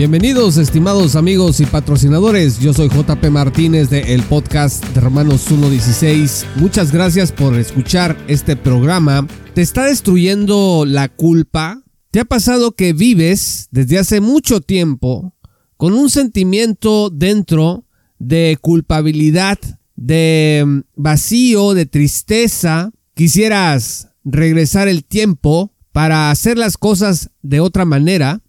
Bienvenidos estimados amigos y patrocinadores, yo soy JP Martínez de el podcast de Romanos 1.16. Muchas gracias por escuchar este programa. ¿Te está destruyendo la culpa? ¿Te ha pasado que vives desde hace mucho tiempo con un sentimiento dentro de culpabilidad, de mm, vacío, de tristeza? Quisieras regresar el tiempo para hacer las cosas de otra manera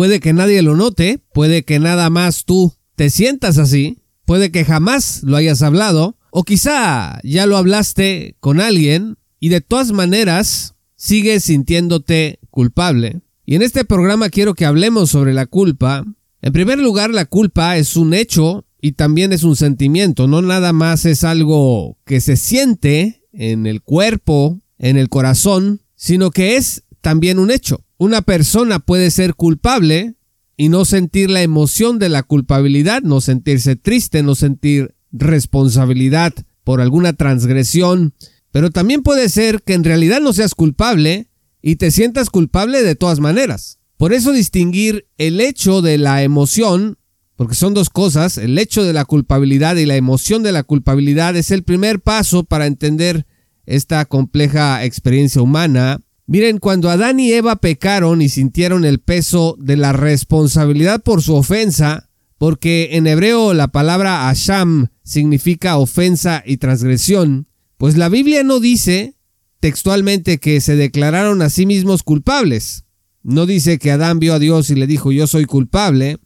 Puede que nadie lo note, puede que nada más tú te sientas así, puede que jamás lo hayas hablado, o quizá ya lo hablaste con alguien y de todas maneras sigues sintiéndote culpable. Y en este programa quiero que hablemos sobre la culpa. En primer lugar, la culpa es un hecho y también es un sentimiento, no nada más es algo que se siente en el cuerpo, en el corazón, sino que es también un hecho. Una persona puede ser culpable y no sentir la emoción de la culpabilidad, no sentirse triste, no sentir responsabilidad por alguna transgresión, pero también puede ser que en realidad no seas culpable y te sientas culpable de todas maneras. Por eso distinguir el hecho de la emoción, porque son dos cosas, el hecho de la culpabilidad y la emoción de la culpabilidad es el primer paso para entender esta compleja experiencia humana Miren, cuando Adán y Eva pecaron y sintieron el peso de la responsabilidad por su ofensa, porque en hebreo la palabra Asham significa ofensa y transgresión, pues la Biblia no dice textualmente que se declararon a sí mismos culpables. No dice que Adán vio a Dios y le dijo yo soy culpable,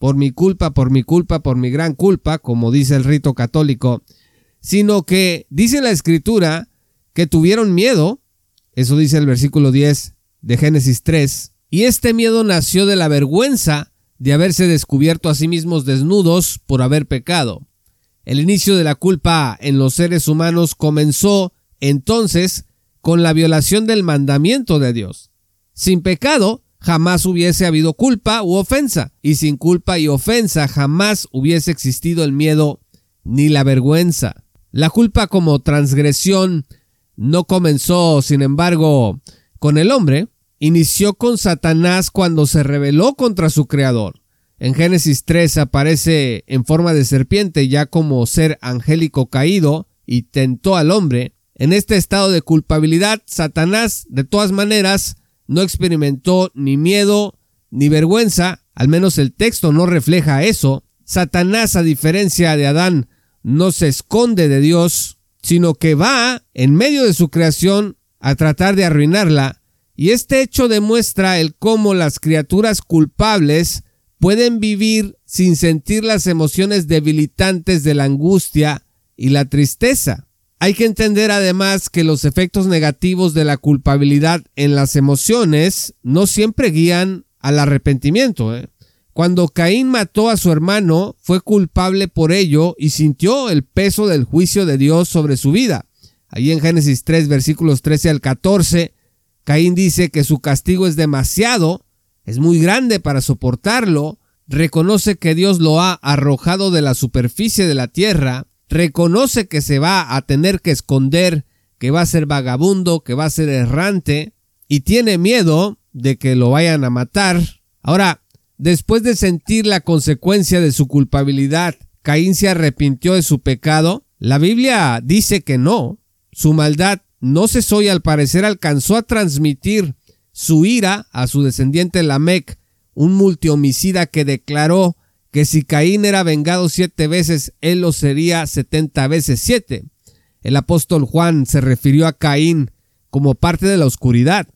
por mi culpa, por mi culpa, por mi gran culpa, como dice el rito católico, sino que dice la escritura que tuvieron miedo eso dice el versículo 10 de Génesis 3. Y este miedo nació de la vergüenza de haberse descubierto a sí mismos desnudos por haber pecado. El inicio de la culpa en los seres humanos comenzó entonces con la violación del mandamiento de Dios. Sin pecado jamás hubiese habido culpa u ofensa, y sin culpa y ofensa jamás hubiese existido el miedo ni la vergüenza. La culpa como transgresión no comenzó, sin embargo, con el hombre, inició con Satanás cuando se rebeló contra su creador. En Génesis 3 aparece en forma de serpiente ya como ser angélico caído y tentó al hombre. En este estado de culpabilidad, Satanás, de todas maneras, no experimentó ni miedo ni vergüenza, al menos el texto no refleja eso. Satanás, a diferencia de Adán, no se esconde de Dios, sino que va en medio de su creación a tratar de arruinarla, y este hecho demuestra el cómo las criaturas culpables pueden vivir sin sentir las emociones debilitantes de la angustia y la tristeza. Hay que entender además que los efectos negativos de la culpabilidad en las emociones no siempre guían al arrepentimiento. ¿eh? Cuando Caín mató a su hermano, fue culpable por ello y sintió el peso del juicio de Dios sobre su vida. Allí en Génesis 3, versículos 13 al 14, Caín dice que su castigo es demasiado, es muy grande para soportarlo, reconoce que Dios lo ha arrojado de la superficie de la tierra, reconoce que se va a tener que esconder, que va a ser vagabundo, que va a ser errante, y tiene miedo de que lo vayan a matar. Ahora, Después de sentir la consecuencia de su culpabilidad, Caín se arrepintió de su pecado. La Biblia dice que no. Su maldad no cesó y al parecer alcanzó a transmitir su ira a su descendiente Lamec, un multihomicida que declaró que si Caín era vengado siete veces, él lo sería setenta veces siete. El apóstol Juan se refirió a Caín como parte de la oscuridad.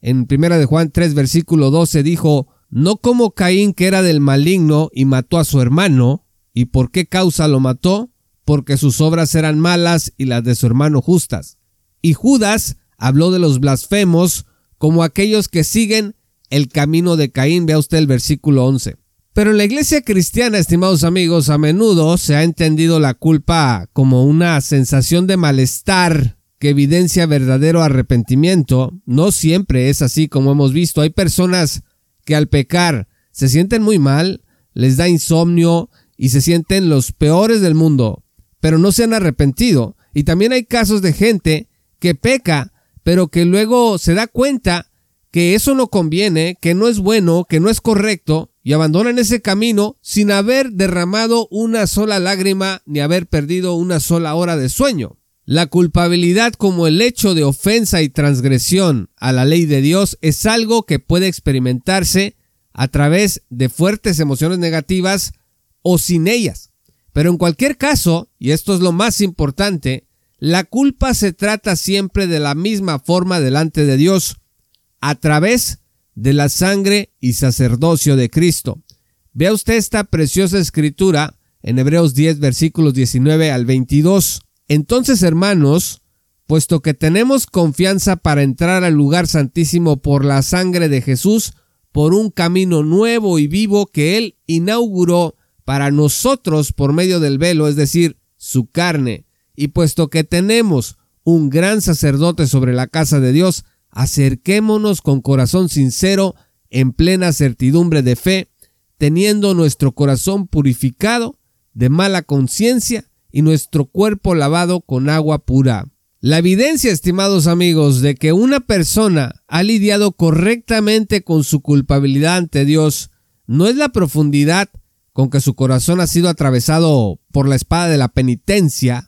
En primera de Juan 3 versículo 12 dijo, no como Caín que era del maligno y mató a su hermano. ¿Y por qué causa lo mató? Porque sus obras eran malas y las de su hermano justas. Y Judas habló de los blasfemos como aquellos que siguen el camino de Caín. Vea usted el versículo 11. Pero en la iglesia cristiana, estimados amigos, a menudo se ha entendido la culpa como una sensación de malestar que evidencia verdadero arrepentimiento. No siempre es así como hemos visto. Hay personas que al pecar se sienten muy mal, les da insomnio y se sienten los peores del mundo, pero no se han arrepentido. Y también hay casos de gente que peca, pero que luego se da cuenta que eso no conviene, que no es bueno, que no es correcto, y abandonan ese camino sin haber derramado una sola lágrima ni haber perdido una sola hora de sueño. La culpabilidad como el hecho de ofensa y transgresión a la ley de Dios es algo que puede experimentarse a través de fuertes emociones negativas o sin ellas. Pero en cualquier caso, y esto es lo más importante, la culpa se trata siempre de la misma forma delante de Dios, a través de la sangre y sacerdocio de Cristo. Vea usted esta preciosa escritura en Hebreos 10 versículos 19 al 22. Entonces, hermanos, puesto que tenemos confianza para entrar al lugar santísimo por la sangre de Jesús, por un camino nuevo y vivo que Él inauguró para nosotros por medio del velo, es decir, su carne, y puesto que tenemos un gran sacerdote sobre la casa de Dios, acerquémonos con corazón sincero, en plena certidumbre de fe, teniendo nuestro corazón purificado de mala conciencia y nuestro cuerpo lavado con agua pura. La evidencia, estimados amigos, de que una persona ha lidiado correctamente con su culpabilidad ante Dios no es la profundidad con que su corazón ha sido atravesado por la espada de la penitencia,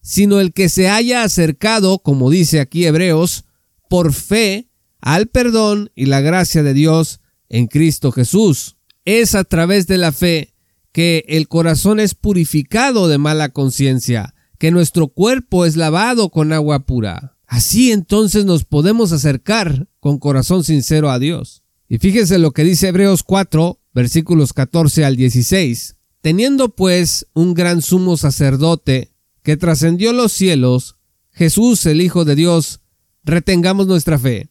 sino el que se haya acercado, como dice aquí Hebreos, por fe al perdón y la gracia de Dios en Cristo Jesús. Es a través de la fe que el corazón es purificado de mala conciencia, que nuestro cuerpo es lavado con agua pura. Así entonces nos podemos acercar con corazón sincero a Dios. Y fíjese lo que dice Hebreos 4, versículos 14 al 16. Teniendo pues un gran sumo sacerdote que trascendió los cielos, Jesús el Hijo de Dios, retengamos nuestra fe,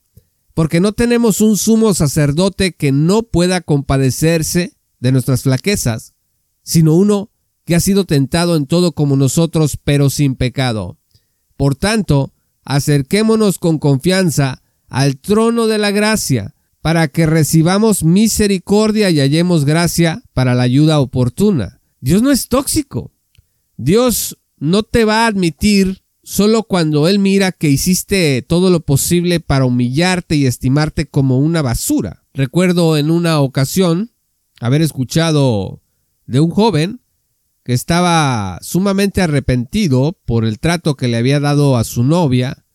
porque no tenemos un sumo sacerdote que no pueda compadecerse de nuestras flaquezas, sino uno que ha sido tentado en todo como nosotros, pero sin pecado. Por tanto, acerquémonos con confianza al trono de la gracia, para que recibamos misericordia y hallemos gracia para la ayuda oportuna. Dios no es tóxico. Dios no te va a admitir solo cuando Él mira que hiciste todo lo posible para humillarte y estimarte como una basura. Recuerdo en una ocasión haber escuchado de un joven que estaba sumamente arrepentido por el trato que le había dado a su novia,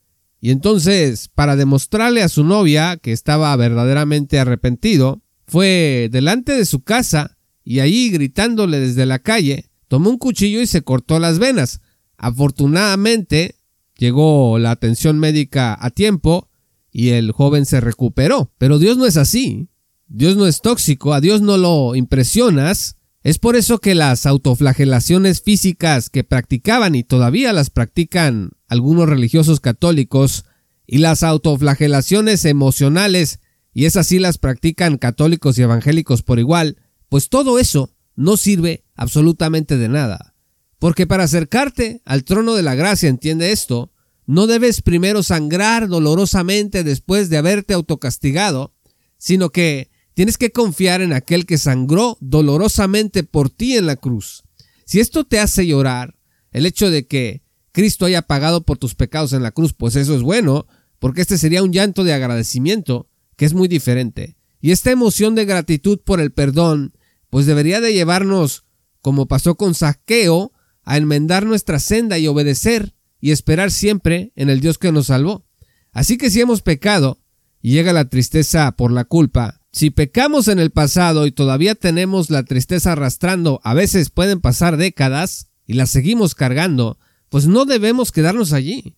y entonces, para demostrarle a su novia que estaba verdaderamente arrepentido, fue delante de su casa y allí gritándole desde la calle, tomó un cuchillo y se cortó las venas. Afortunadamente llegó la atención médica a tiempo y el joven se recuperó. Pero Dios no es así. Dios no es tóxico, a Dios no lo impresionas. Es por eso que las autoflagelaciones físicas que practicaban y todavía las practican algunos religiosos católicos y las autoflagelaciones emocionales y esas sí las practican católicos y evangélicos por igual, pues todo eso no sirve absolutamente de nada. Porque para acercarte al trono de la gracia, entiende esto, no debes primero sangrar dolorosamente después de haberte autocastigado, sino que tienes que confiar en aquel que sangró dolorosamente por ti en la cruz. Si esto te hace llorar, el hecho de que Cristo haya pagado por tus pecados en la cruz, pues eso es bueno, porque este sería un llanto de agradecimiento, que es muy diferente. Y esta emoción de gratitud por el perdón, pues debería de llevarnos, como pasó con Saqueo, a enmendar nuestra senda y obedecer y esperar siempre en el Dios que nos salvó. Así que si hemos pecado y llega la tristeza por la culpa, si pecamos en el pasado y todavía tenemos la tristeza arrastrando, a veces pueden pasar décadas y la seguimos cargando, pues no debemos quedarnos allí,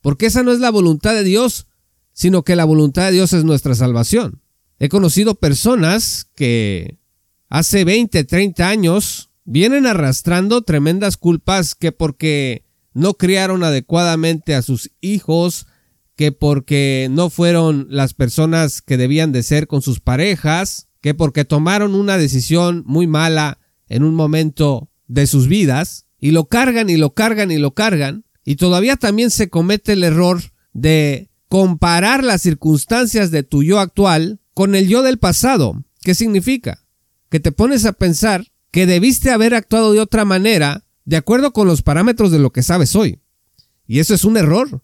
porque esa no es la voluntad de Dios, sino que la voluntad de Dios es nuestra salvación. He conocido personas que hace 20, 30 años vienen arrastrando tremendas culpas que porque no criaron adecuadamente a sus hijos, que porque no fueron las personas que debían de ser con sus parejas, que porque tomaron una decisión muy mala en un momento de sus vidas, y lo cargan y lo cargan y lo cargan, y todavía también se comete el error de comparar las circunstancias de tu yo actual con el yo del pasado. ¿Qué significa? Que te pones a pensar que debiste haber actuado de otra manera de acuerdo con los parámetros de lo que sabes hoy. Y eso es un error,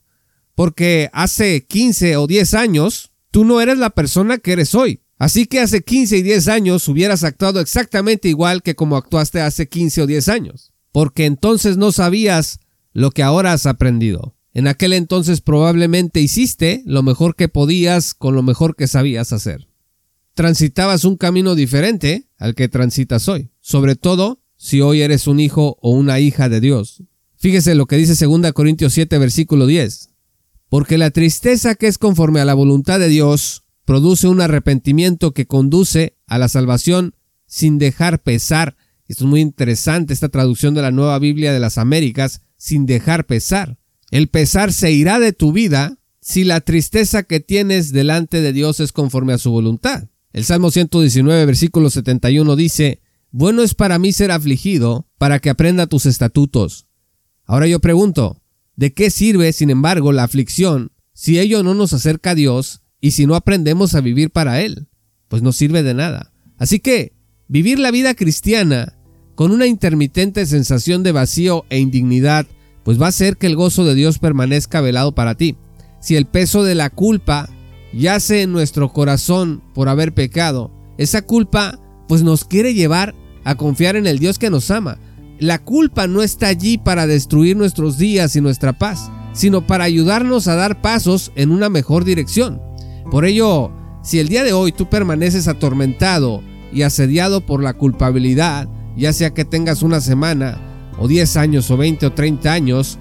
porque hace 15 o 10 años tú no eres la persona que eres hoy. Así que hace 15 y 10 años hubieras actuado exactamente igual que como actuaste hace 15 o 10 años, porque entonces no sabías lo que ahora has aprendido. En aquel entonces probablemente hiciste lo mejor que podías con lo mejor que sabías hacer. Transitabas un camino diferente al que transitas hoy, sobre todo si hoy eres un hijo o una hija de Dios. Fíjese lo que dice 2 Corintios 7 versículo 10. Porque la tristeza que es conforme a la voluntad de Dios produce un arrepentimiento que conduce a la salvación sin dejar pesar. Esto es muy interesante, esta traducción de la Nueva Biblia de las Américas, sin dejar pesar. El pesar se irá de tu vida si la tristeza que tienes delante de Dios es conforme a su voluntad. El Salmo 119, versículo 71 dice, Bueno es para mí ser afligido, para que aprenda tus estatutos. Ahora yo pregunto, ¿de qué sirve, sin embargo, la aflicción si ello no nos acerca a Dios y si no aprendemos a vivir para Él, pues no sirve de nada. Así que, vivir la vida cristiana con una intermitente sensación de vacío e indignidad, pues va a hacer que el gozo de Dios permanezca velado para ti. Si el peso de la culpa yace en nuestro corazón por haber pecado, esa culpa pues nos quiere llevar a confiar en el Dios que nos ama. La culpa no está allí para destruir nuestros días y nuestra paz, sino para ayudarnos a dar pasos en una mejor dirección. Por ello, si el día de hoy tú permaneces atormentado y asediado por la culpabilidad, ya sea que tengas una semana, o 10 años, o 20 o 30 años,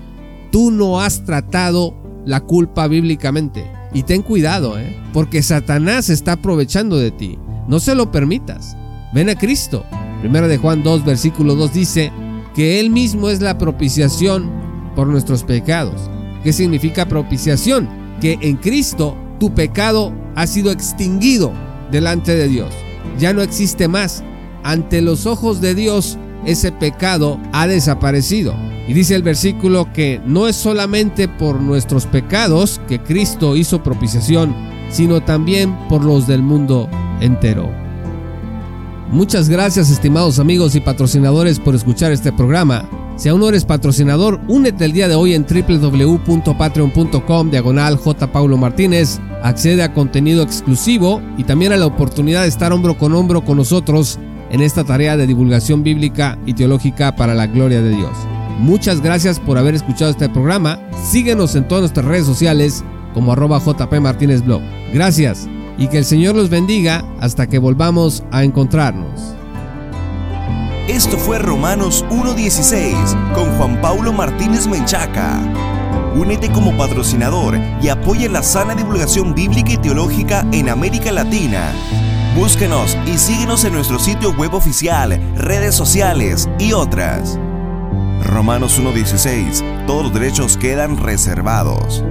tú no has tratado la culpa bíblicamente. Y ten cuidado, ¿eh? porque Satanás está aprovechando de ti. No se lo permitas. Ven a Cristo. Primero de Juan 2, versículo 2 dice que Él mismo es la propiciación por nuestros pecados. ¿Qué significa propiciación? Que en Cristo tu pecado ha sido extinguido delante de Dios. Ya no existe más. Ante los ojos de Dios ese pecado ha desaparecido. Y dice el versículo que no es solamente por nuestros pecados que Cristo hizo propiciación, sino también por los del mundo entero. Muchas gracias estimados amigos y patrocinadores por escuchar este programa. Si aún no eres patrocinador, únete el día de hoy en www.patreon.com diagonal Martínez. Accede a contenido exclusivo y también a la oportunidad de estar hombro con hombro con nosotros en esta tarea de divulgación bíblica y teológica para la gloria de Dios. Muchas gracias por haber escuchado este programa. Síguenos en todas nuestras redes sociales como arroba JP Blog. Gracias y que el Señor los bendiga hasta que volvamos a encontrarnos. Esto fue Romanos 1.16 con Juan Paulo Martínez Menchaca. Únete como patrocinador y apoya la sana divulgación bíblica y teológica en América Latina. Búsquenos y síguenos en nuestro sitio web oficial, redes sociales y otras. Romanos 1.16. Todos los derechos quedan reservados.